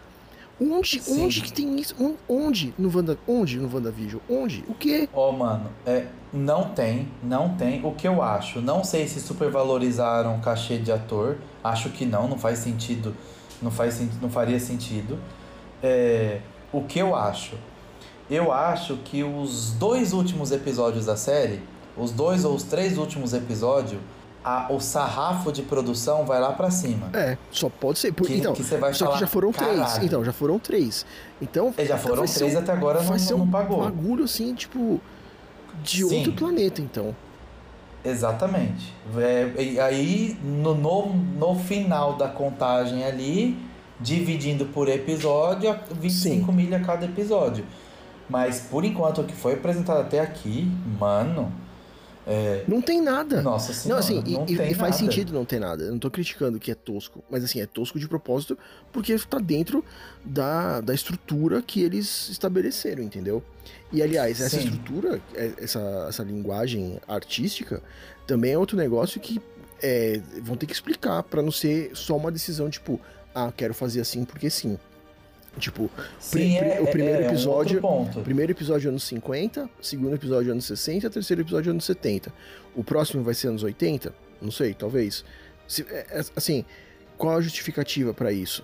Onde, Sim. onde que tem isso? On- Onde no Wanda, onde no WandaVision? Onde? O quê? Ó, mano, é, não tem, não tem. O que eu acho, não sei se supervalorizaram o cachê de ator. Acho que não, não faz sentido. Não, faz, não faria sentido. É, o que eu acho? Eu acho que os dois últimos episódios da série, os dois ou os três últimos episódios, a- o sarrafo de produção vai lá pra cima. É, só pode ser. Por, Que- então, que você vai só falar, que já foram três. "Caralho." Então, já foram três. Então, É, já então foram ser três um- até agora, não, vai ser não um pagou. bagulho assim, tipo, de Sim. outro planeta, então. Exatamente. É, aí, no, no, no final da contagem ali, dividindo por episódio, a 25 milha cada episódio. Mas por enquanto o que foi apresentado até aqui, mano, é, Não tem nada. nossa Não, senhora, assim, não e, e- faz nada. sentido não ter nada. Eu não tô criticando que é tosco, mas assim, é tosco de propósito porque tá dentro da, da estrutura que eles estabeleceram, entendeu? E aliás, essa Sim. estrutura, é- essa, essa linguagem artística, também é outro negócio que é, vão ter que explicar pra não ser só uma decisão tipo, ah, quero fazer assim porque sim. Tipo, Sim, pri- é, o primeiro é, é um episódio-. Primeiro episódio anos 50, segundo episódio anos 60, terceiro episódio anos 70. O próximo vai ser anos 80? Não sei, talvez. Se- é- é- assim, qual a justificativa pra isso?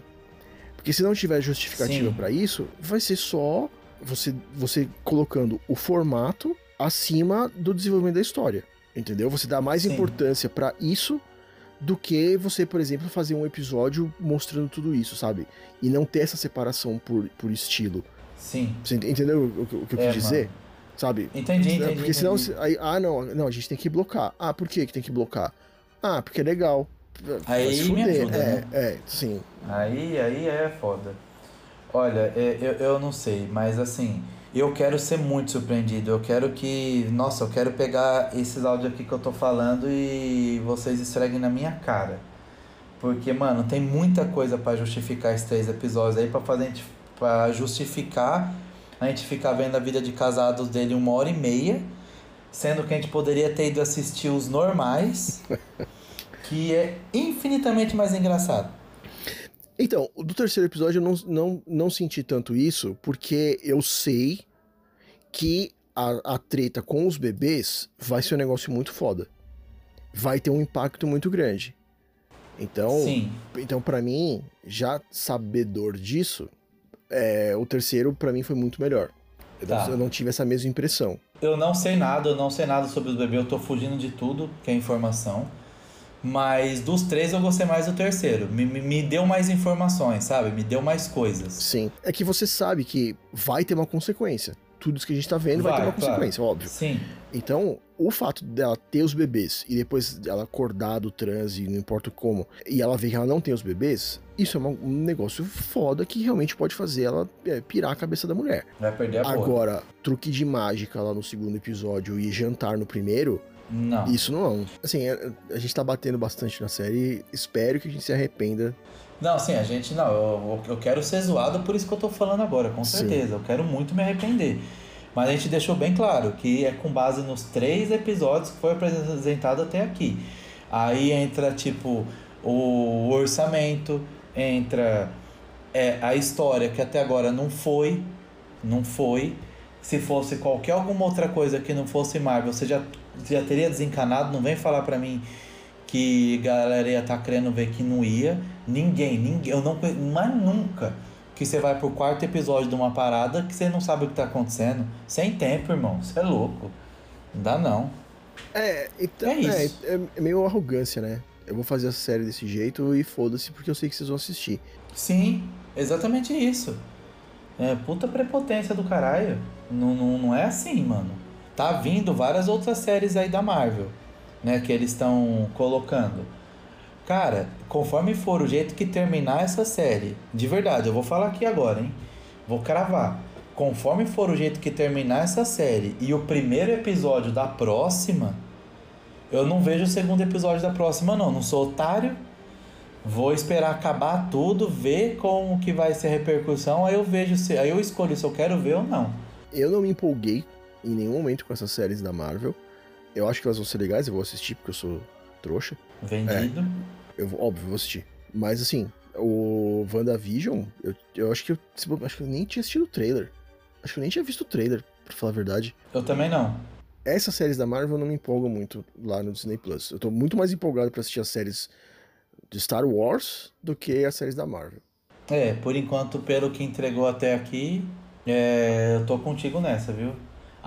Porque se não tiver justificativa pra isso, vai ser só você, você colocando o formato acima do desenvolvimento da história. Entendeu? Você dá mais Sim. importância pra isso do que você, por exemplo, fazer um episódio mostrando tudo isso, sabe? E não ter essa separação por, por estilo. Sim. Você ent- entendeu o que, o que eu É, quis dizer? mano. Sabe? Entendi, entendi. Porque senão. entendi. Aí, ah, não, não, a gente tem que blocar. Ah, por que que tem que blocar? Ah, porque é legal. Aí me ajuda, é, né? é, sim. Aí, aí é foda. Olha, é, eu, eu não sei, mas assim, eu quero ser muito surpreendido. Eu quero que. Nossa, eu quero pegar esses áudios aqui que eu tô falando e vocês esfreguem na minha cara. Porque, mano, tem muita coisa pra justificar esses três episódios aí, pra fazer a gente. pra justificar a gente ficar vendo a vida de casados dele uma hora e meia. Sendo que a gente poderia ter ido assistir os normais, que é infinitamente mais engraçado. Então, do terceiro episódio eu não, não, não senti tanto isso, porque eu sei que a, a treta com os bebês vai ser um negócio muito foda. Vai ter um impacto muito grande. Então, Sim. Então, pra mim, já sabedor disso, é, o terceiro pra mim foi muito melhor. Eu, Tá. não, eu não tive essa mesma impressão. Eu não sei nada, eu não sei nada sobre os bebês, eu tô fugindo de tudo que é informação. Mas dos três eu gostei mais do terceiro. Me, me, me deu mais informações, sabe? Me deu mais coisas. Sim. É que você sabe que vai ter uma consequência. Tudo isso que a gente tá vendo vai, Vai, ter uma claro. consequência, óbvio. Sim, Então, o fato dela ter os bebês e depois ela acordar do transe, não importa como, e ela ver que ela não tem os bebês, isso é um negócio foda que realmente pode fazer ela é, pirar a cabeça da mulher. vai perder a porra. Agora, truque de mágica lá no segundo episódio e jantar no primeiro, Não. Isso não. Assim, a, a gente tá batendo bastante na série. Espero que a gente se arrependa. Não, sim, a gente não. Eu, eu quero ser zoado, por isso que eu tô falando agora, com Sim. certeza. Eu quero muito me arrepender. Mas a gente deixou bem claro que é com base nos três episódios que foi apresentado até aqui. Aí entra, tipo, o orçamento, entra é, a história que até agora não foi. Não foi. Se fosse qualquer alguma outra coisa que não fosse Marvel, você já, já teria desencanado. Não vem falar pra mim que galera ia estar querendo ver que não ia. Ninguém, ninguém, eu não mas nunca que você vai pro quarto episódio de uma parada que você não sabe o que tá acontecendo. Sem tempo, irmão. Você é louco. Não dá não. É, então, É é, isso. é, é meio arrogância, né? Eu vou fazer a série desse jeito e foda-se porque eu sei que vocês vão assistir. Sim, exatamente isso. É puta prepotência do caralho. Não, não, não é assim, mano. Tá vindo várias outras séries aí da Marvel, né? Que eles estão colocando. Cara, conforme for o jeito que terminar essa série, de verdade, eu vou falar aqui agora, hein? Vou cravar. Conforme for o jeito que terminar essa série e o primeiro episódio da próxima, eu não vejo o segundo episódio da próxima, não. Não sou otário. Vou esperar acabar tudo, ver como que vai ser a repercussão, aí eu vejo se. Aí eu escolho se eu quero ver ou não. Eu não me empolguei em nenhum momento com essas séries da Marvel. Eu acho que elas vão ser legais, eu vou assistir porque eu sou trouxa. Vendido. Eu vou, óbvio, vou assistir. Mas assim, o WandaVision, eu, eu acho que eu, eu acho que eu nem tinha assistido o trailer. Acho que eu nem tinha visto o trailer, pra falar a verdade. Eu também não. Essas séries da Marvel não me empolgam muito lá no Disney Plus. Eu tô muito mais empolgado pra assistir as séries de Star Wars do que as séries da Marvel. É, por enquanto, pelo que entregou até aqui, é, eu tô contigo nessa, viu?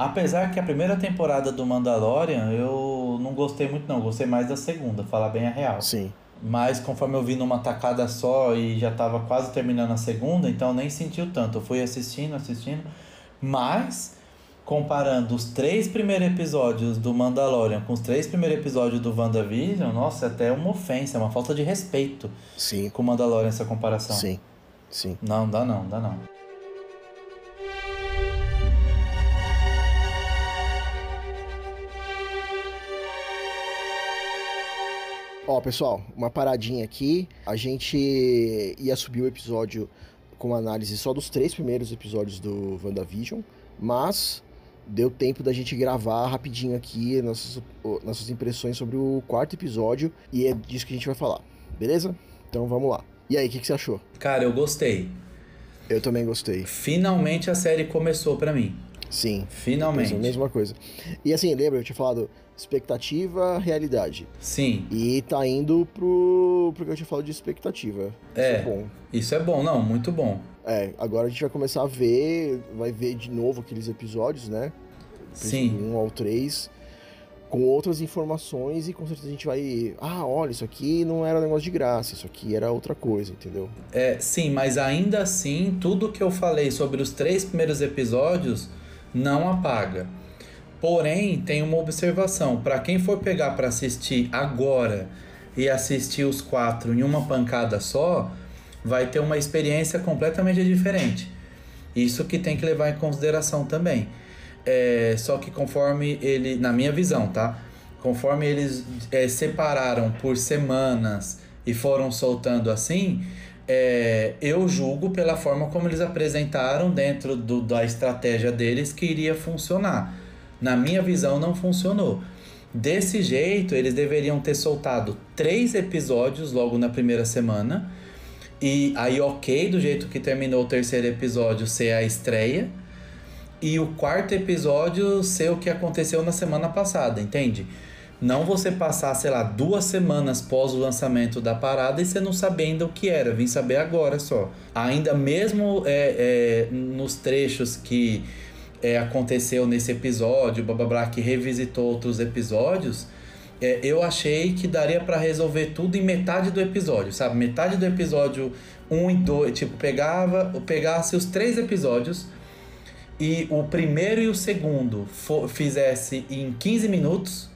Apesar que a primeira temporada do Mandalorian eu não gostei muito, não. Gostei mais da segunda, falar bem a real. Sim. Mas conforme eu vi numa tacada só e já tava quase terminando a segunda, então nem sentiu tanto. Eu fui assistindo, assistindo. Mas, comparando os três primeiros episódios do Mandalorian com os três primeiros episódios do WandaVision, nossa, é até uma ofensa, é uma falta de respeito Sim. com o Mandalorian essa comparação. Sim. Sim. Não, dá não, dá não. Ó, pessoal, uma paradinha aqui. A gente ia subir o episódio com análise só dos três primeiros episódios do WandaVision, mas deu tempo da gente gravar rapidinho aqui nossas, nossas impressões sobre o quarto episódio e é disso que a gente vai falar, beleza? Então vamos lá. E aí, o que, que você achou? Cara, eu gostei. Eu também gostei. Finalmente a série começou pra mim. Sim. Finalmente. Mesma coisa. E assim, lembra, eu tinha falado expectativa, realidade. Sim, E tá indo pro, pro que eu tinha falado de expectativa. É. Isso é bom. isso é bom, não, muito bom. É, agora a gente vai começar a ver, vai ver de novo aqueles episódios, né? Sim. 1 ao 3, com outras informações e com certeza a gente vai. Ah, olha, isso aqui não era um negócio de graça, isso aqui era outra coisa, entendeu? É, sim, mas ainda assim, tudo que eu falei sobre os três primeiros episódios não apaga. Porém, tem uma observação. Para quem for pegar para assistir agora e assistir os quatro em uma pancada só, vai ter uma experiência completamente diferente. Isso que tem que levar em consideração também. É, só que conforme ele, na minha visão, tá? Conforme eles é, separaram por semanas e foram soltando assim, é, eu julgo pela forma como eles apresentaram dentro do, da estratégia deles que iria funcionar. Na minha visão, não funcionou. Desse jeito, eles deveriam ter soltado três episódios logo na primeira semana. E aí, ok, do jeito que terminou o terceiro episódio, ser a estreia. E o quarto episódio ser o que aconteceu na semana passada, entende? Não você passar, sei lá, duas semanas pós o lançamento da parada e você não saber ainda o que era. Vim saber agora só. Ainda mesmo é, é, nos trechos que é, aconteceu nesse episódio, blá blá blá, que revisitou outros episódios, é, eu achei que daria pra resolver tudo em metade do episódio, sabe? Metade do episódio 1 e 2, tipo, pegava, pegasse os três episódios e o primeiro e o segundo fizesse em 15 minutos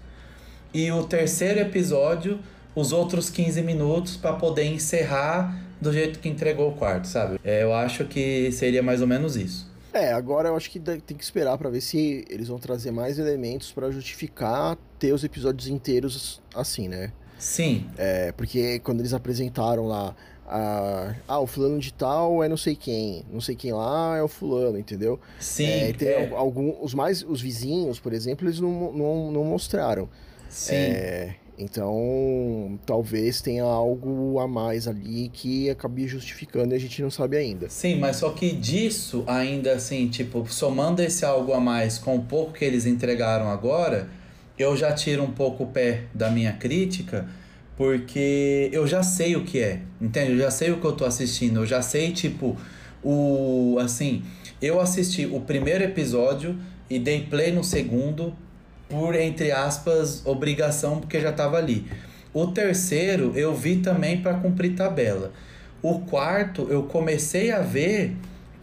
e o terceiro episódio os outros 15 minutos pra poder encerrar do jeito que entregou o quarto, sabe? É, eu acho que seria mais ou menos isso. É, agora eu acho que tem que esperar para ver se eles vão trazer mais elementos para justificar ter os episódios inteiros assim, né? Sim. É, porque quando eles apresentaram lá ah, ah, o fulano de tal é não sei quem, não sei quem lá é o fulano, entendeu? Sim. É, tem é. algum, os mais, os vizinhos, por exemplo, eles não, não, não mostraram. Sim. É, então, talvez tenha algo a mais ali que acabe justificando e a gente não sabe ainda. Sim, mas só que disso, ainda assim, tipo, somando esse algo a mais com o pouco que eles entregaram agora, eu já tiro um pouco o pé da minha crítica, porque eu já sei o que é, entende? Eu já sei o que eu tô assistindo, eu já sei, tipo, o. Assim, eu assisti o primeiro episódio e dei play no segundo, por, entre aspas, obrigação, porque já tava ali. O terceiro eu vi também para cumprir tabela. O quarto eu comecei a ver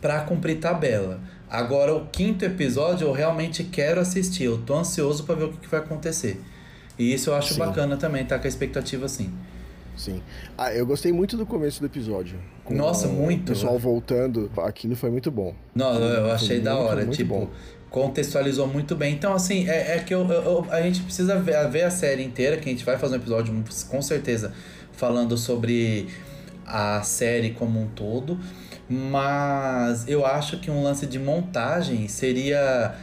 para cumprir tabela. Agora o quinto episódio eu realmente quero assistir. Eu tô ansioso para ver o que, que vai acontecer. E isso eu acho Sim. bacana também, tá com a expectativa assim. Sim. Ah, eu gostei muito do começo do episódio. Nossa, muito. O pessoal voltando, aquilo foi muito bom. Não, eu, eu Foi achei da muito, hora, muito tipo, bom. Contextualizou muito bem. Então, assim, é, é que eu, eu- a gente precisa ver, ver a série inteira, que a gente vai fazer um episódio com certeza falando sobre a série como um todo. Mas eu acho que um lance de montagem seria.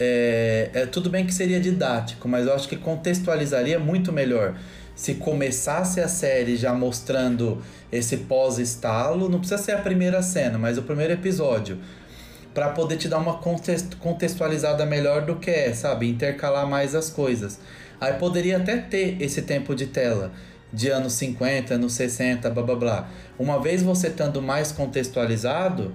É, é, tudo bem que seria didático, mas eu acho que contextualizaria muito melhor se começasse a série já mostrando esse pós-estalo. Não precisa ser a primeira cena, mas o primeiro episódio para poder te dar uma context- contextualizada melhor do que é, sabe? Intercalar mais as coisas. Aí poderia até ter esse tempo de tela de anos 50, anos 60, blá blá blá. Uma vez você estando mais contextualizado,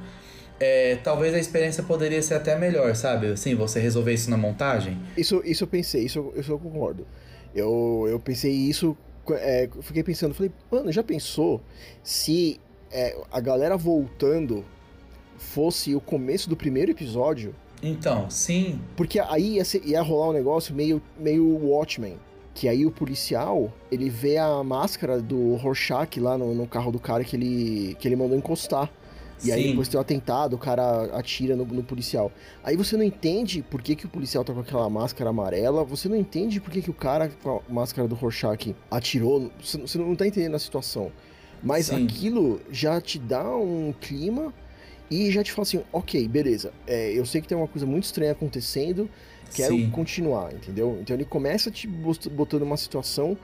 é, talvez a experiência poderia ser até melhor, sabe? Assim, você resolver isso na montagem. Isso, isso eu pensei, isso, isso eu concordo. Eu, eu pensei isso, é, fiquei pensando, falei, mano, já pensou se é, a galera voltando fosse o começo do primeiro episódio? Então, sim, Porque aí ia, ser- ia rolar um negócio meio, meio Watchmen. Que aí o policial, ele vê a máscara do Rorschach lá no, no carro do cara que ele, que ele mandou encostar. E aí Sim. depois tem o atentado, o cara atira no, no policial. Aí você não entende por que, que o policial tá com aquela máscara amarela, você não entende por que, que o cara com a máscara do Rorschach atirou, você, você não tá entendendo a situação. Mas Sim. aquilo já te dá um clima e já te fala assim, ok, beleza, é, eu sei que tem uma coisa muito estranha acontecendo, quero Sim. continuar, entendeu? Então ele começa te bot- botando uma situação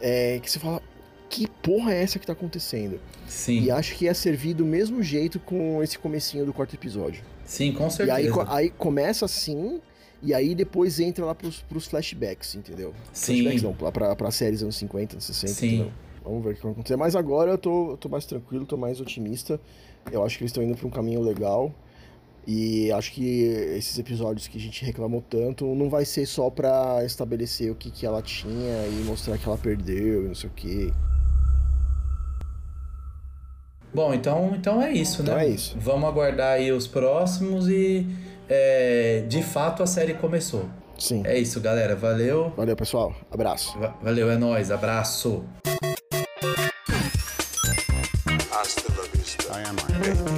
é, que você fala, que porra é essa que tá acontecendo? sim, E acho que ia servir do mesmo jeito com esse comecinho do quarto episódio. sim, com E certeza. aí, co- aí começa assim, e aí depois entra lá pros, pros flashbacks, entendeu? Sim. Flashbacks não, lá pra, pra séries anos 50, anos 60, Sim. entendeu? Vamos ver o que vai acontecer. Mas agora eu tô, eu tô mais tranquilo, tô mais otimista. Eu acho que eles estão indo pra um caminho legal. E acho que esses episódios que a gente reclamou tanto não vai ser só pra estabelecer o que, que ela tinha e mostrar que ela perdeu e não sei o que. Bom, então, então é isso, né? Então é isso. Vamos aguardar aí os próximos e é, de fato a série começou. Sim. É isso, galera. Valeu. Valeu, pessoal. Abraço. Va- Valeu, é nóis. Abraço. I am Iron.